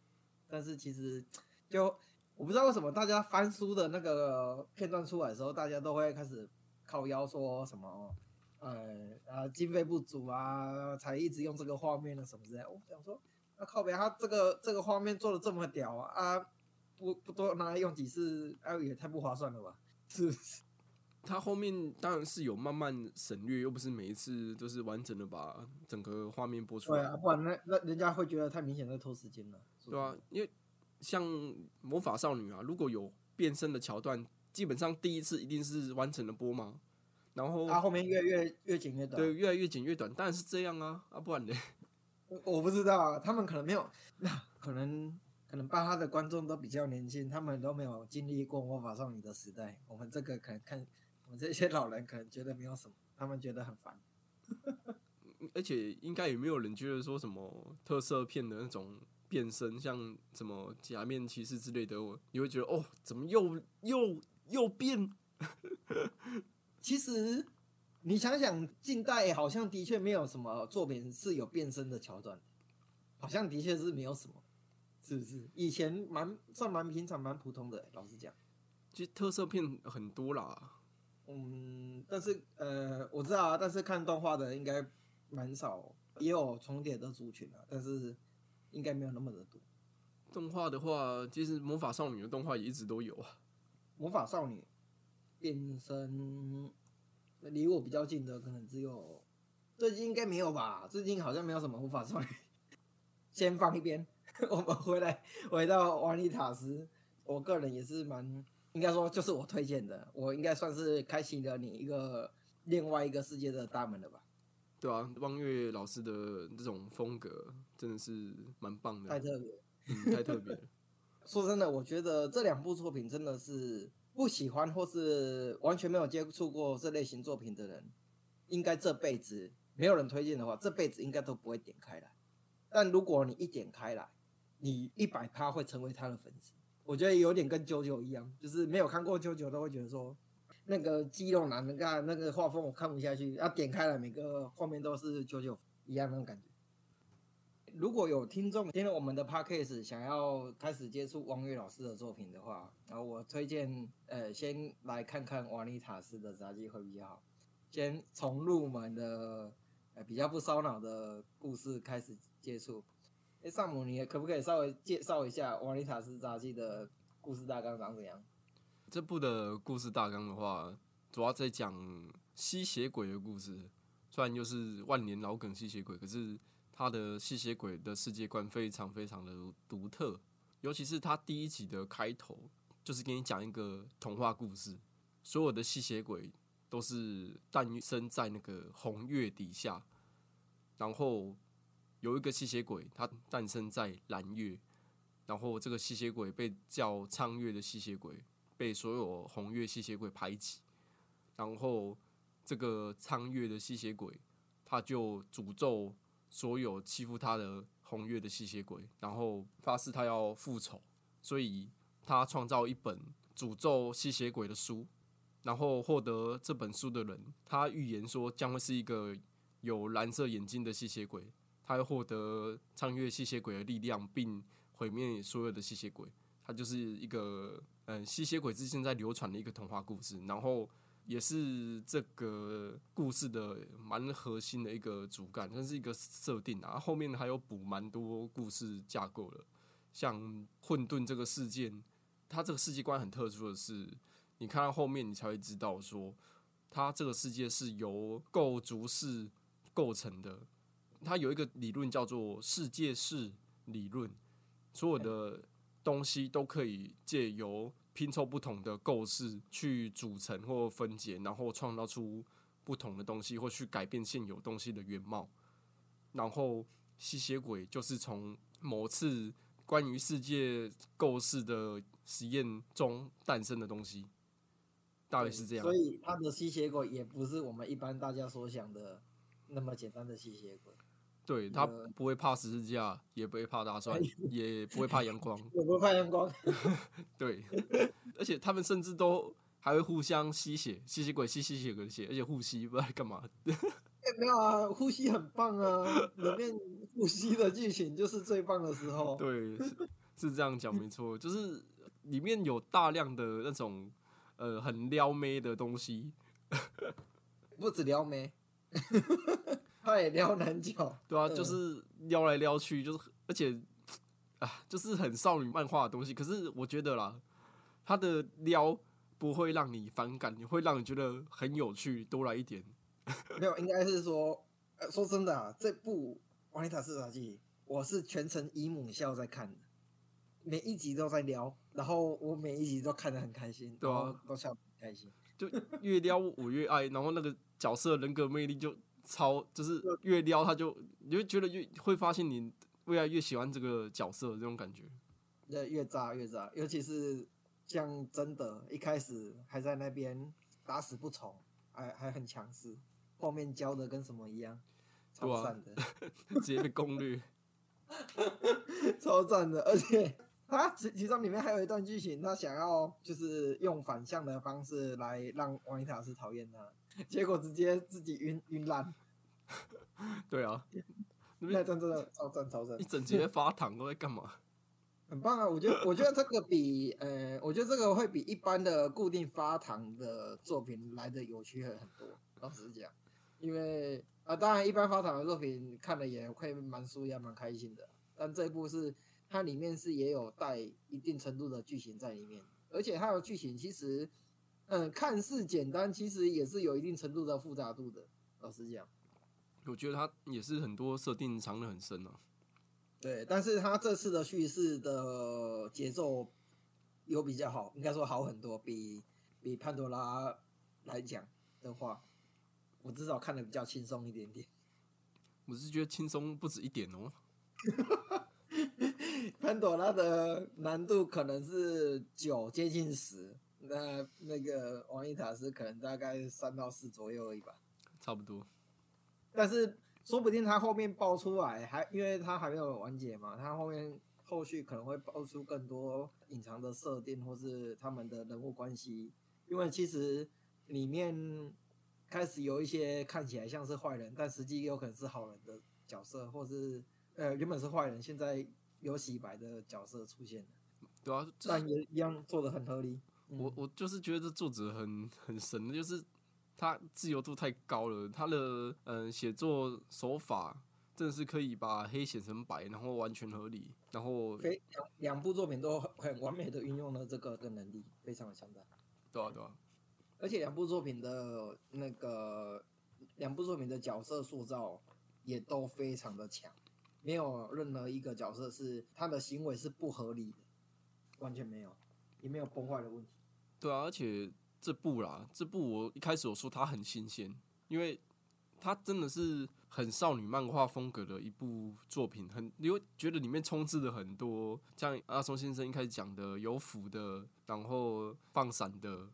但是其实就我不知道为什么大家翻书的那个片段出来的时候，大家都会开始靠腰说什么，呃啊经费不足啊，才一直用这个画面的什么之类。我想说，那靠边，他这个这个画面做的这么屌啊，不不多拿来用几次，哎也太不划算了吧？是不是？他后面当然是有慢慢省略，又不是每一次都是完整的把整个画面播出来。对啊，不然那那人家会觉得太明显在拖时间了。对啊，因为像魔法少女啊，如果有变身的桥段，基本上第一次一定是完整的播嘛。然后他后面越越越剪越短。对，越来越剪越短，当然是这样啊，啊不然呢？我不知道啊，他们可能没有，那可能可能巴哈的观众都比较年轻，他们都没有经历过魔法少女的时代。我们这个可能看。我这些老人可能觉得没有什么，他们觉得很烦，而且应该也没有人觉得说什么特色片的那种变身，像什么假面骑士之类的，我你会觉得哦，怎么又又又变？其实你想想，近代好像的确没有什么作品是有变身的桥段，好像的确是没有什么，是不是？以前蛮算蛮平常、蛮普通的，老实讲，其实特色片很多啦。嗯，但是呃，我知道啊，但是看动画的应该蛮少，也有重叠的族群啊，但是应该没有那么的多。动画的话，其实魔法少女的动画也一直都有啊。魔法少女变身离我比较近的，可能只有最近应该没有吧？最近好像没有什么魔法少女。先放一边，我们回来回到瓦尼塔斯，我个人也是蛮。应该说就是我推荐的，我应该算是开启了你一个另外一个世界的大门了吧？对啊，汪月老师的这种风格真的是蛮棒的，太特别，嗯，太特别。说真的，我觉得这两部作品真的是不喜欢或是完全没有接触过这类型作品的人，应该这辈子没有人推荐的话，这辈子应该都不会点开来。但如果你一点开来，你一百趴会成为他的粉丝。我觉得有点跟九九一样，就是没有看过九九都会觉得说，那个肌肉男，你看那个画风我看不下去，要点开了每个画面都是九九一样那种感觉。如果有听众听了我们的 podcast 想要开始接触王月老师的作品的话，然后我推荐呃先来看看瓦尼塔斯的杂技会比较好，先从入门的呃比较不烧脑的故事开始接触。哎，萨姆，你可不可以稍微介绍一下《瓦尼塔斯杂技》的故事大纲长怎样？这部的故事大纲的话，主要在讲吸血鬼的故事。虽然又是万年老梗吸血鬼，可是他的吸血鬼的世界观非常非常的独特。尤其是他第一集的开头，就是给你讲一个童话故事，所有的吸血鬼都是诞生在那个红月底下，然后。有一个吸血鬼，他诞生在蓝月，然后这个吸血鬼被叫苍月的吸血鬼，被所有红月吸血鬼排挤，然后这个苍月的吸血鬼，他就诅咒所有欺负他的红月的吸血鬼，然后发誓他要复仇，所以他创造一本诅咒吸血鬼的书，然后获得这本书的人，他预言说将会是一个有蓝色眼睛的吸血鬼。他会获得超越吸血鬼的力量，并毁灭所有的吸血鬼。它就是一个嗯，吸血鬼之间在流传的一个童话故事。然后也是这个故事的蛮核心的一个主干，它是一个设定啊。后面还有补蛮多故事架构的，像混沌这个事件，它这个世界观很特殊的是，你看到后面你才会知道说，它这个世界是由构筑式构成的。它有一个理论叫做世界式理论，所有的东西都可以借由拼凑不同的构式去组成或分解，然后创造出不同的东西，或去改变现有东西的原貌。然后吸血鬼就是从某次关于世界构式的实验中诞生的东西，大概是这样。所以他的吸血鬼也不是我们一般大家所想的那么简单的吸血鬼。对他不会怕十字架，也不会怕大 蒜，也不会怕阳光，也不会怕阳光。对，而且他们甚至都还会互相吸血，吸血鬼吸吸血鬼的血，而且呼吸，不知道干嘛。没有啊，呼吸很棒啊，里面呼吸的剧情就是最棒的时候。对，是是这样讲没错，就是里面有大量的那种呃很撩妹的东西，不止撩妹。他也撩男角，对啊，就是撩来撩去，就是而且啊，就是很少女漫画的东西。可是我觉得啦，他的撩不会让你反感，你会让你觉得很有趣，多来一点。没有，应该是说，说真的啊，这部《王丽塔视察记》，我是全程以母笑在看的，每一集都在撩，然后我每一集都看得很开心，对啊，都笑很开心，就越撩我越爱，然后那个角色人格魅力就。超就是越撩他就你就觉得越会发现你未来越喜欢这个角色这种感觉，越越炸越炸，尤其是像真的，一开始还在那边打死不从，还还很强势，后面教的跟什么一样，超赞的，直接被攻略，超赞的，而且他其其中里面还有一段剧情，他想要就是用反向的方式来让王一塔是讨厌他。结果直接自己晕晕烂，对啊，那真的超赞超赞，一整节发糖都在干嘛？很棒啊！我觉得我觉得这个比呃，我觉得这个会比一般的固定发糖的作品来的有趣很多。老实讲，因为啊，当然一般发糖的作品看了也会蛮舒压蛮开心的，但这一部是它里面是也有带一定程度的剧情在里面，而且它的剧情其实。嗯，看似简单，其实也是有一定程度的复杂度的。老实讲，我觉得它也是很多设定藏的很深啊。对，但是它这次的叙事的节奏有比较好，应该说好很多，比比潘多拉来讲的话，我至少看的比较轻松一点点。我是觉得轻松不止一点哦。潘朵拉的难度可能是九，接近十。那那个王一塔是可能大概三到四左右而已吧，差不多。但是说不定他后面爆出来，还因为他还没有完结嘛，他后面后续可能会爆出更多隐藏的设定，或是他们的人物关系。因为其实里面开始有一些看起来像是坏人，但实际有可能是好人的角色，或是呃原本是坏人，现在有洗白的角色出现对啊，但也一样做的很合理。我我就是觉得这作者很 很神的，就是他自由度太高了，他的嗯写作手法真的是可以把黑写成白，然后完全合理，然后非两两部作品都很 完美的运用了这个的能力，非常的强大。对啊对啊，而且两部作品的那个两部作品的角色塑造也都非常的强，没有任何一个角色是他的行为是不合理的，完全没有，也没有崩坏的问题。对啊，而且这部啦，这部我一开始我说它很新鲜，因为它真的是很少女漫画风格的一部作品，很你会觉得里面充斥了很多像阿松先生一开始讲的有腐的，然后放闪的，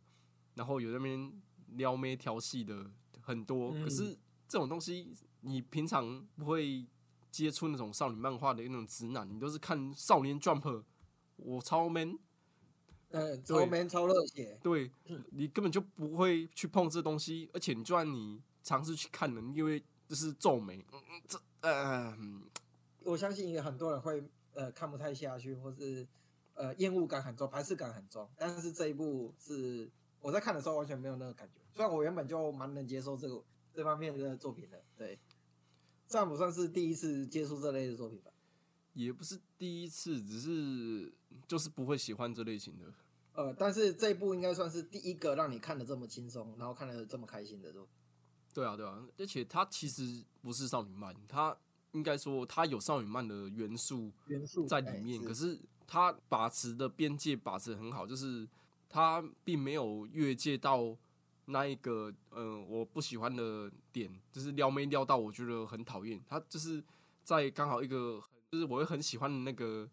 然后有那边撩妹调戏的很多。可是这种东西你平常不会接触那种少女漫画的那种直男，你都是看少年 Jump，我超 man。嗯，超 man 超热血，对你根本就不会去碰这东西，而且你就算你尝试去看了，因为就是皱眉，嗯，这呃，我相信也很多人会呃看不太下去，或是呃厌恶感很重，排斥感很重。但是这一部是我在看的时候完全没有那个感觉。虽然我原本就蛮能接受这个这方面的作品的，对，算不算是第一次接触这类的作品吧？也不是第一次，只是就是不会喜欢这类型的。呃，但是这一部应该算是第一个让你看的这么轻松，然后看的这么开心的作品。对啊，对啊，而且它其实不是少女漫，它应该说它有少女漫的元素元素在里面，可是它把持的边界把持很好，就是它并没有越界到那一个呃我不喜欢的点，就是撩没撩到我觉得很讨厌，它就是在刚好一个就是我会很喜欢的那个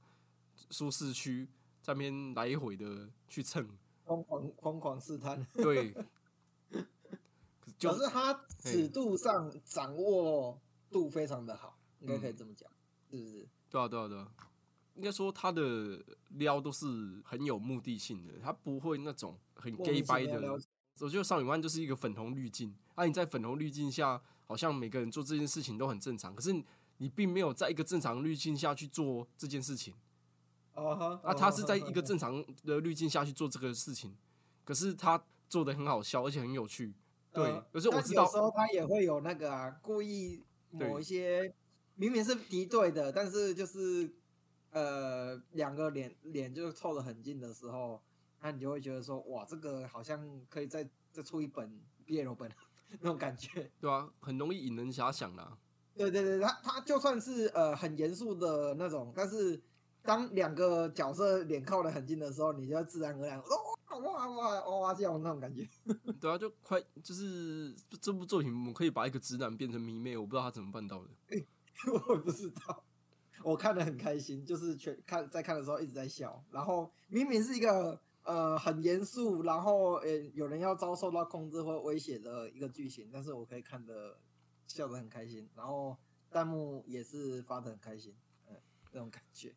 舒适区，在那边来回的去蹭，疯狂疯狂试探。对。可是他尺度上掌握度非常的好，应该可以这么讲，是不是？对啊，对啊，对啊。应该说他的撩都是很有目的性的，他不会那种很 gay 掰的。我觉得少女漫就是一个粉红滤镜，啊，你在粉红滤镜下，好像每个人做这件事情都很正常，可是你并没有在一个正常滤镜下去做这件事情。哦那，他是在一个正常的滤镜下去做这个事情，可是他做的很好笑，而且很有趣。对，可是我知道，有时候他也会有那个啊，故意某一些明明是敌对的，但是就是呃两个脸脸就凑得很近的时候，那你就会觉得说，哇，这个好像可以再再出一本 BL 本 那种感觉。对啊，很容易引人遐想啦。对对对，他他就算是呃很严肃的那种，但是当两个角色脸靠得很近的时候，你就自然而然哦。哇哇哇哇叫那种感觉，对啊，就快就是这部作品，我们可以把一个直男变成迷妹，我不知道他怎么办到的。我不知道，我看的很开心，就是全看在看的时候一直在笑，然后明明是一个呃很严肃，然后呃有人要遭受到控制或威胁的一个剧情，但是我可以看的笑得很开心，然后弹幕也是发的很开心，嗯，那种感觉。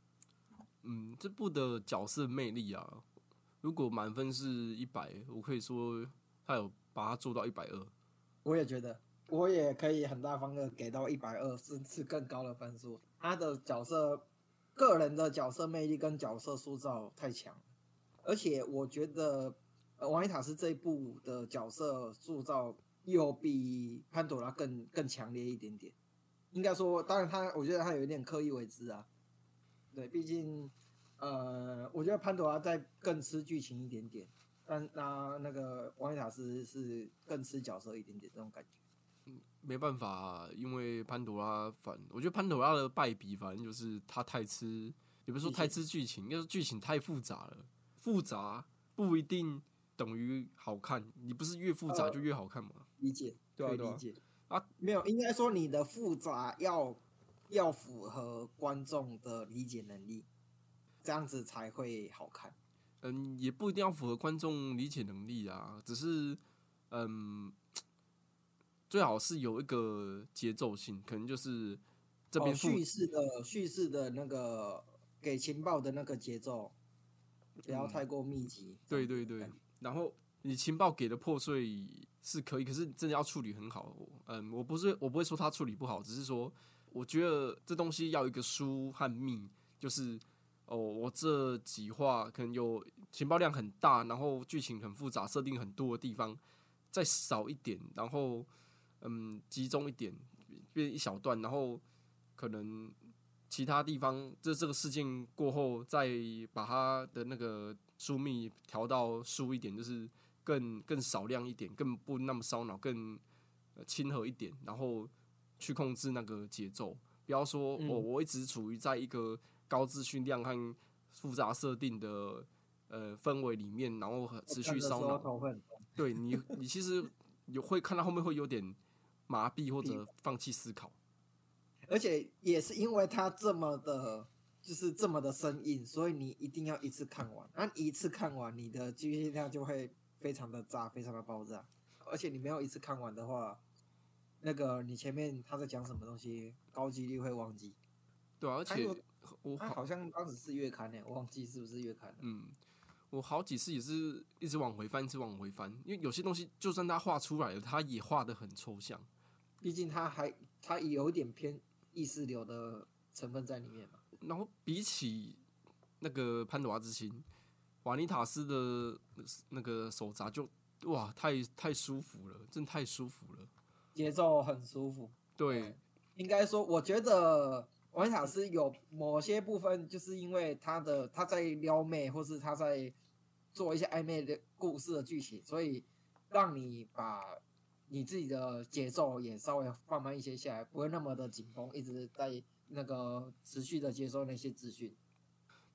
嗯，这部的角色魅力啊。如果满分是一百，我可以说他有把它做到一百二。我也觉得，我也可以很大方的给到一百二，甚至更高的分数。他的角色，个人的角色魅力跟角色塑造太强，而且我觉得王一塔是这一部的角色塑造又比潘朵拉更更强烈一点点。应该说，当然他，我觉得他有一点刻意为之啊。对，毕竟。呃，我觉得潘朵拉在更吃剧情一点点，但那那个王一塔斯是更吃角色一点点这种感觉。嗯，没办法，因为潘朵拉反，我觉得潘朵拉的败笔反正就是他太吃，也不是说太吃剧情，应该是剧情太复杂了。复杂不一定等于好看，你不是越复杂就越好看吗？理解，对理解啊，没有，应该说你的复杂要要符合观众的理解能力。这样子才会好看。嗯，也不一定要符合观众理解能力啊，只是，嗯，最好是有一个节奏性，可能就是这边叙事的叙事的那个给情报的那个节奏，不要太过密集。对对对，然后你情报给的破碎是可以，可是真的要处理很好。嗯，我不是我不会说他处理不好，只是说我觉得这东西要一个疏和密，就是。哦，我这几话可能有情报量很大，然后剧情很复杂，设定很多的地方再少一点，然后嗯集中一点，变一小段，然后可能其他地方这这个事件过后，再把它的那个疏密调到疏一点，就是更更少量一点，更不那么烧脑，更亲和一点，然后去控制那个节奏，不要说我我一直处于在一个。高资讯量和复杂设定的呃氛围里面，然后持续烧脑。对你，你其实有会看到后面会有点麻痹或者放弃思考。而且也是因为它这么的，就是这么的生硬，所以你一定要一次看完。那一次看完，你的记忆量就会非常的炸，非常的爆炸。而且你没有一次看完的话，那个你前面他在讲什么东西，高几率会忘记。对，而且。我好像当时是月刊呢，我忘记是不是月刊了。嗯，我好几次也是一直往回翻，一直往回翻，因为有些东西就算他画出来了，他也画的很抽象。毕竟他还他有点偏意识流的成分在里面嘛。然后比起那个潘多拉之心，瓦尼塔斯的那个手札就哇，太太舒服了，真太舒服了。节奏很舒服。对，应该说，我觉得瓦尼塔斯有某些部分，就是因为他的他在撩妹，或是他在做一些暧昧的故事的剧情，所以让你把你自己的节奏也稍微放慢一些下来，不会那么的紧绷，一直在那个持续的接收那些资讯。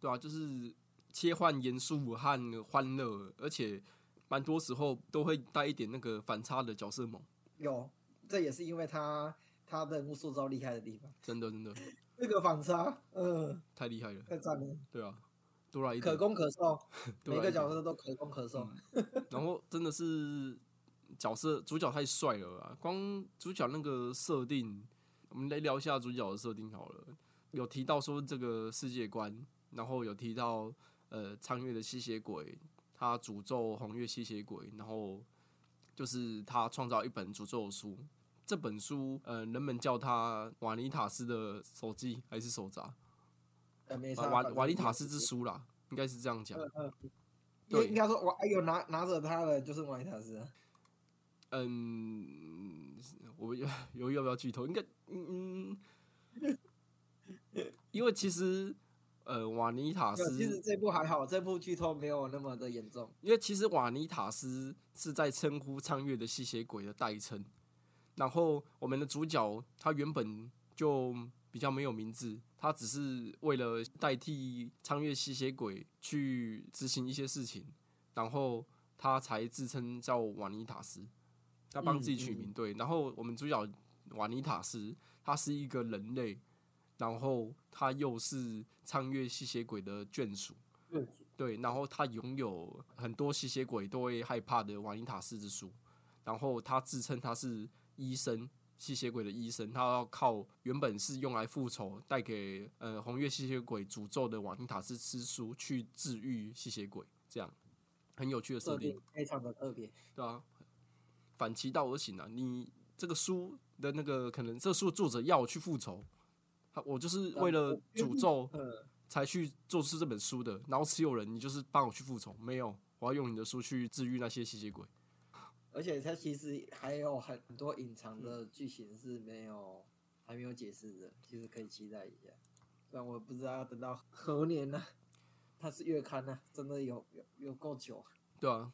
对啊，就是切换严肃和欢乐，而且蛮多时候都会带一点那个反差的角色萌。有，这也是因为他他的人物塑造厉害的地方。真的真的这个反差，嗯，太厉害了。太赞了，对啊，多来一可。攻可受，每个角色都可攻可受。然后真的是角色主角太帅了啊！光主角那个设定，我们来聊一下主角的设定好了。有提到说这个世界观，然后有提到呃苍月的吸血鬼，他诅咒红月吸血鬼，然后就是他创造一本诅咒书。这本书，呃，人们叫它瓦尼塔斯的手记还是手札？瓦瓦尼塔斯之书啦，应该是这样讲。对应应该说，我哎有拿拿着他的就是瓦尼塔斯啊。嗯，我有 犹豫要不要剧透，应该嗯，因为其实呃，瓦尼塔斯其实，这部还好，这部剧透没有那么的严重。因为其实瓦尼塔斯是在称呼苍月的吸血鬼的代称，然后我们的主角他原本就比较没有名字，他只是为了代替苍月吸血鬼去执行一些事情，然后他才自称叫瓦尼塔斯，他帮自己取名、对。然后我们主角瓦尼塔斯，他是一个人类，然后他又是苍月吸血鬼的眷属。对，然后他拥有很多吸血鬼都会害怕的瓦尼塔斯之书，然后他自称他是医生，吸血鬼的医生，他要靠原本是用来复仇，带给呃红月吸血鬼诅咒的瓦尼塔斯之书去治愈吸血鬼，这样很有趣的设定，非常的特别。对啊，反其道而行啊，你这个书的那个可能这书的作者要我去复仇，他我就是为了诅咒。嗯，才去做出这本书的，然后持有人你就是帮我去复仇，没有，我要用你的书去治愈那些吸血鬼。而且它其实还有很多隐藏的剧情是没有还没有解释的，其实可以期待一下。虽然我不知道要等到何年呢、它是月刊呢、真的有有有够久。对啊，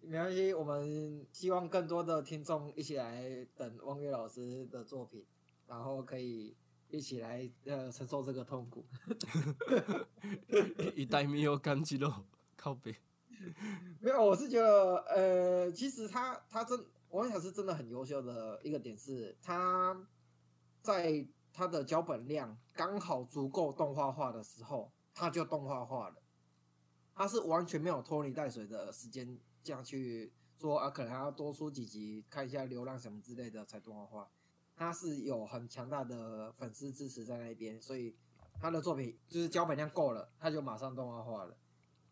没关系，我们希望更多的听众一起来等汪月老师的作品，然后可以一起来呃承受这个痛苦。一代没有干肌肉，靠背。没有，我是觉得，呃，其实他他真王小是真的很优秀的一个点是，他在他的脚本量刚好足够动画化的时候，他就动画化了。他是完全没有拖泥带水的时间这样去说啊，可能还要多出几集看一下流量什么之类的才动画化。他是有很强大的粉丝支持在那边，所以他的作品就是脚本量够了，他就马上动画化了。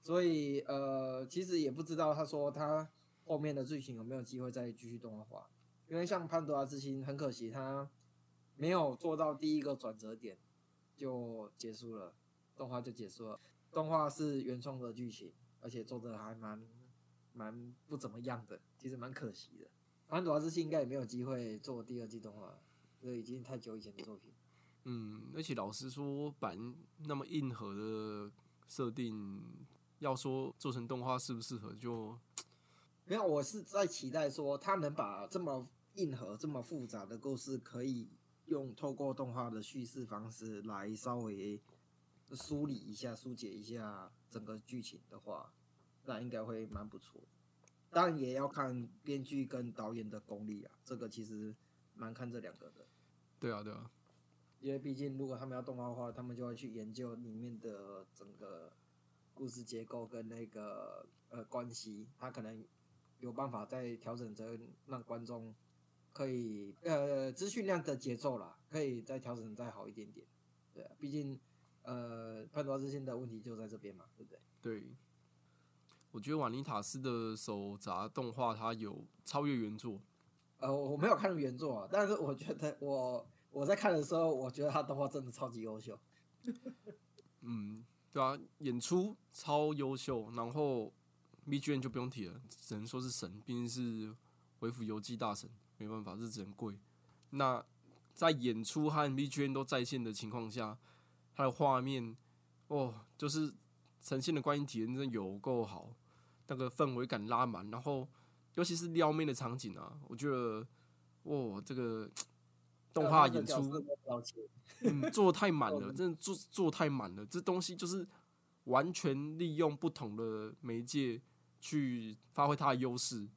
所以呃，其实也不知道他说他后面的剧情有没有机会再继续动画化，因为像潘多拉之心，很可惜他没有做到第一个转折点就结束了，动画就结束了。动画是原创的剧情，而且做的还蛮蛮不怎么样的，其实蛮可惜的。潘多拉之心应该也没有机会做第二季动画，这已经太久以前的作品。嗯，而且老实说，版那么硬核的设定，要说做成动画适不适合就，没有，我是在期待说他能把这么硬核、这么复杂的故事，可以用透过动画的叙事方式来稍微梳理一下、疏解一下整个剧情的话，那应该会蛮不错的。当然也要看编剧跟导演的功力啊，这个其实蛮看这两个的。对啊对啊，因为毕竟如果他们要动画化，他们就会去研究里面的整个故事结构跟那个呃关系，他可能有办法再调整成让观众可以呃资讯量的节奏啦，可以再调整再好一点点。对啊，毕竟呃潘多拉之心的问题就在这边嘛，对不对？对。我觉得瓦尼塔斯的手札动画它有超越原作，呃，我我没有看原作啊，但是我觉得我我在看的时候，我觉得他动画真的超级优秀。嗯，对啊，演出超优秀，然后 BGM 就不用提了，只能说是神，毕竟是维府游记大神，没办法，日子很贵。那在演出和 BGM 都在线的情况下，他的画面哦，就是呈现的观影体验真的有够好，那个氛围感拉满，然后尤其是撩妹的场景啊，我觉得哇，这个 动画演出。嗯，做太满了，真的做做太满了。这东西就是完全利用不同的媒介去发挥它的优势，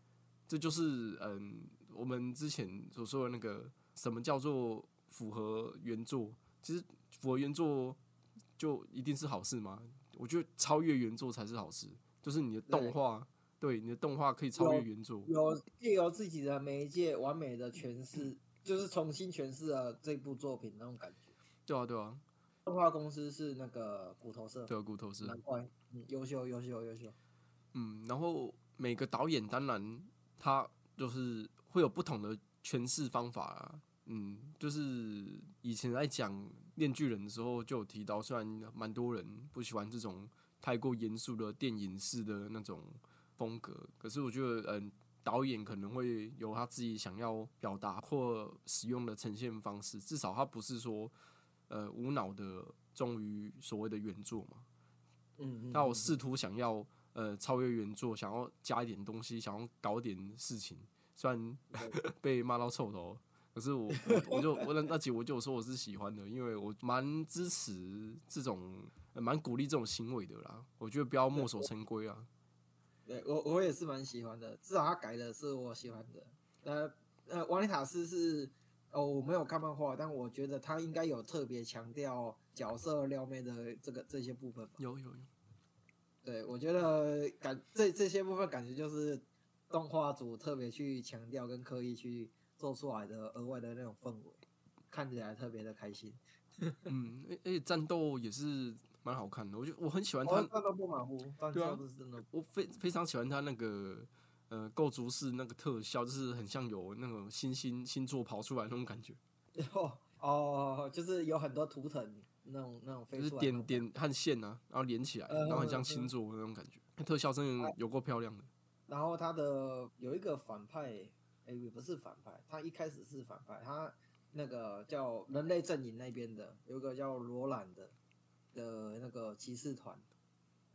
这就是嗯，我们之前所说的那个什么叫做符合原作。其实符合原作就一定是好事吗？我觉得超越原作才是好事，就是你的动画，对你的动画可以超越原作，有借由自己的媒介完美的诠释，就是重新诠释了这部作品那种感觉。对啊，对啊，动画公司是那个骨头社，对，骨头社，难怪，嗯，优秀，优秀，优秀。嗯，然后每个导演当然他就是会有不同的诠释方法啊。嗯，就是以前在讲《炼巨人》的时候就有提到，虽然蛮多人不喜欢这种太过严肃的电影式的那种风格，可是我觉得，嗯，导演可能会有他自己想要表达或使用的呈现方式，至少他不是说。呃，无脑的忠于所谓的原作嘛，嗯，那我试图想要呃超越原作，想要加一点东西，想要搞点事情，虽然 被骂到臭头，可是我我就我那那集我就说我是喜欢的，因为我蛮支持这种，蛮鼓励这种行为的啦。我觉得不要墨守成规啊。对我我也是蛮喜欢的，至少他改的是我喜欢的。呃呃，瓦尼塔斯是。哦，我没有看漫画，但我觉得他应该有特别强调角色撩妹的这个这些部分吧。有有有，对我觉得感这这些部分感觉就是动画组特别去强调跟刻意去做出来的额外的那种氛围，看起来特别的开心。嗯，而且战斗也是蛮好看的，我觉得我很喜欢他。战斗不马虎，对啊，我非非常喜欢他那个。呃，构筑式那个特效，就是很像有那种星星星座跑出来那种感觉。哦哦，就是有很多图腾那种那种飞就是点点和线啊，然后连起来，然后很像星座那种感觉。特效真的有够漂亮的。然后他的有一个反派，哎，不是反派，他一开始是反派，他那个叫人类阵营那边的，有个叫罗兰的的那个骑士团，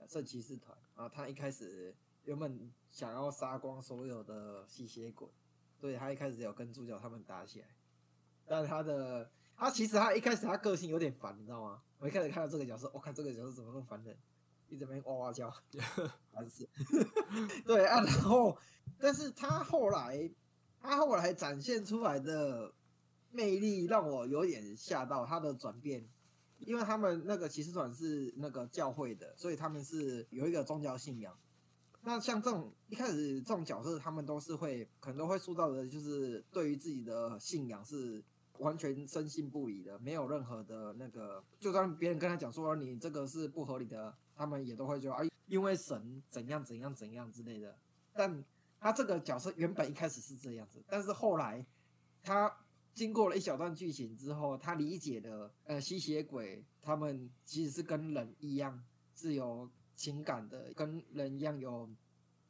圣骑士团啊，他一开始。原本想要杀光所有的吸血鬼，所以他一开始有跟主角他们打起来。但他的他其实他一开始他个性有点烦，你知道吗？我一开始看到这个角色，我看这个角色怎么那么烦人，一直在哇哇叫，烦死。对啊，然后但是他后来他后来展现出来的魅力让我有点吓到他的转变，因为他们那个骑士团是那个教会的，所以他们是有一个宗教信仰。那像这种一开始这种角色，他们都是会可能都会塑造的，就是对于自己的信仰是完全深信不疑的，没有任何的那个，就算别人跟他讲说你这个是不合理的，他们也都会说啊，因为神怎样怎样怎样之类的。但他这个角色原本一开始是这样子，但是后来他经过了一小段剧情之后，他理解了呃吸血鬼他们其实是跟人一样是有。情感的跟人一样有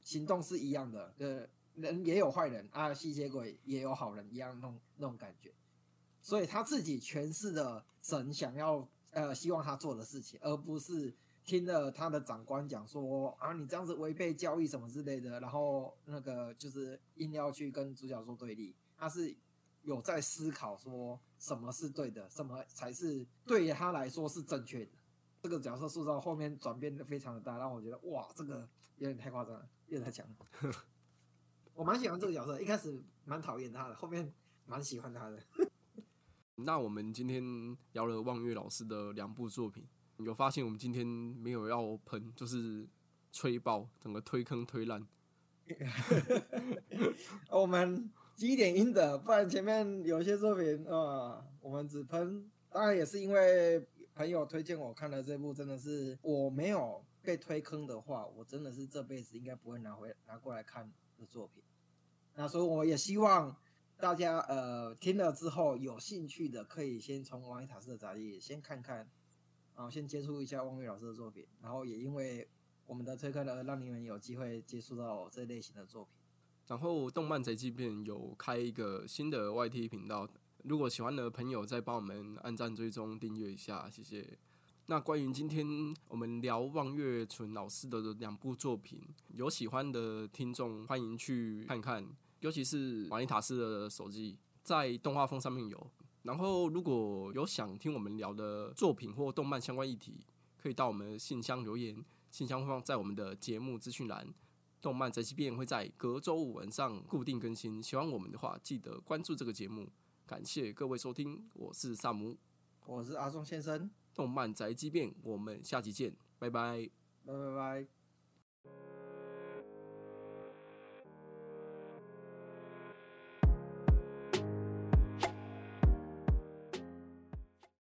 行动是一样的，呃，人也有坏人啊，吸血鬼也有好人一样那种那种感觉，所以他自己诠释的神想要呃希望他做的事情，而不是听了他的长官讲说啊你这样子违背教义什么之类的，然后那个就是硬要去跟主角做对立，他是有在思考说什么是对的，什么才是对他来说是正确的。这个角色塑造后面转变的非常的大，让我觉得哇，这个有点太夸张了，有点太强了。我蛮喜欢这个角色，一开始蛮讨厌他的，后面蛮喜欢他的。那我们今天聊了望月老师的两部作品，有发现我们今天没有要喷，就是吹爆，整个推坑推烂。我们积点阴德，不然前面有些作品啊，我们只喷，当然也是因为。朋友推荐我看了这部，真的是我没有被推坑的话，我真的是这辈子应该不会拿回拿过来看的作品。那所以我也希望大家呃听了之后有兴趣的，可以先从《王一塔斯的杂技先看看，然后先接触一下汪月老师的作品，然后也因为我们的推坑而让你们有机会接触到这类型的作品。然后动漫贼即便有开一个新的 YT 频道，如果喜欢的朋友再帮我们按赞、追踪、订阅一下，谢谢。那关于今天我们聊望月纯老师的两部作品，有喜欢的听众欢迎去看看，尤其是瓦尼塔斯的手机在动画风上面有。然后如果有想听我们聊的作品或动漫相关议题，可以到我们信箱留言，信箱放在我们的节目资讯栏。动漫宅急便会在隔周五晚上固定更新，喜欢我们的话记得关注这个节目。感谢各位收听，我是萨姆，我是阿松先生，动漫宅急便，我们下期见，拜拜，拜拜拜。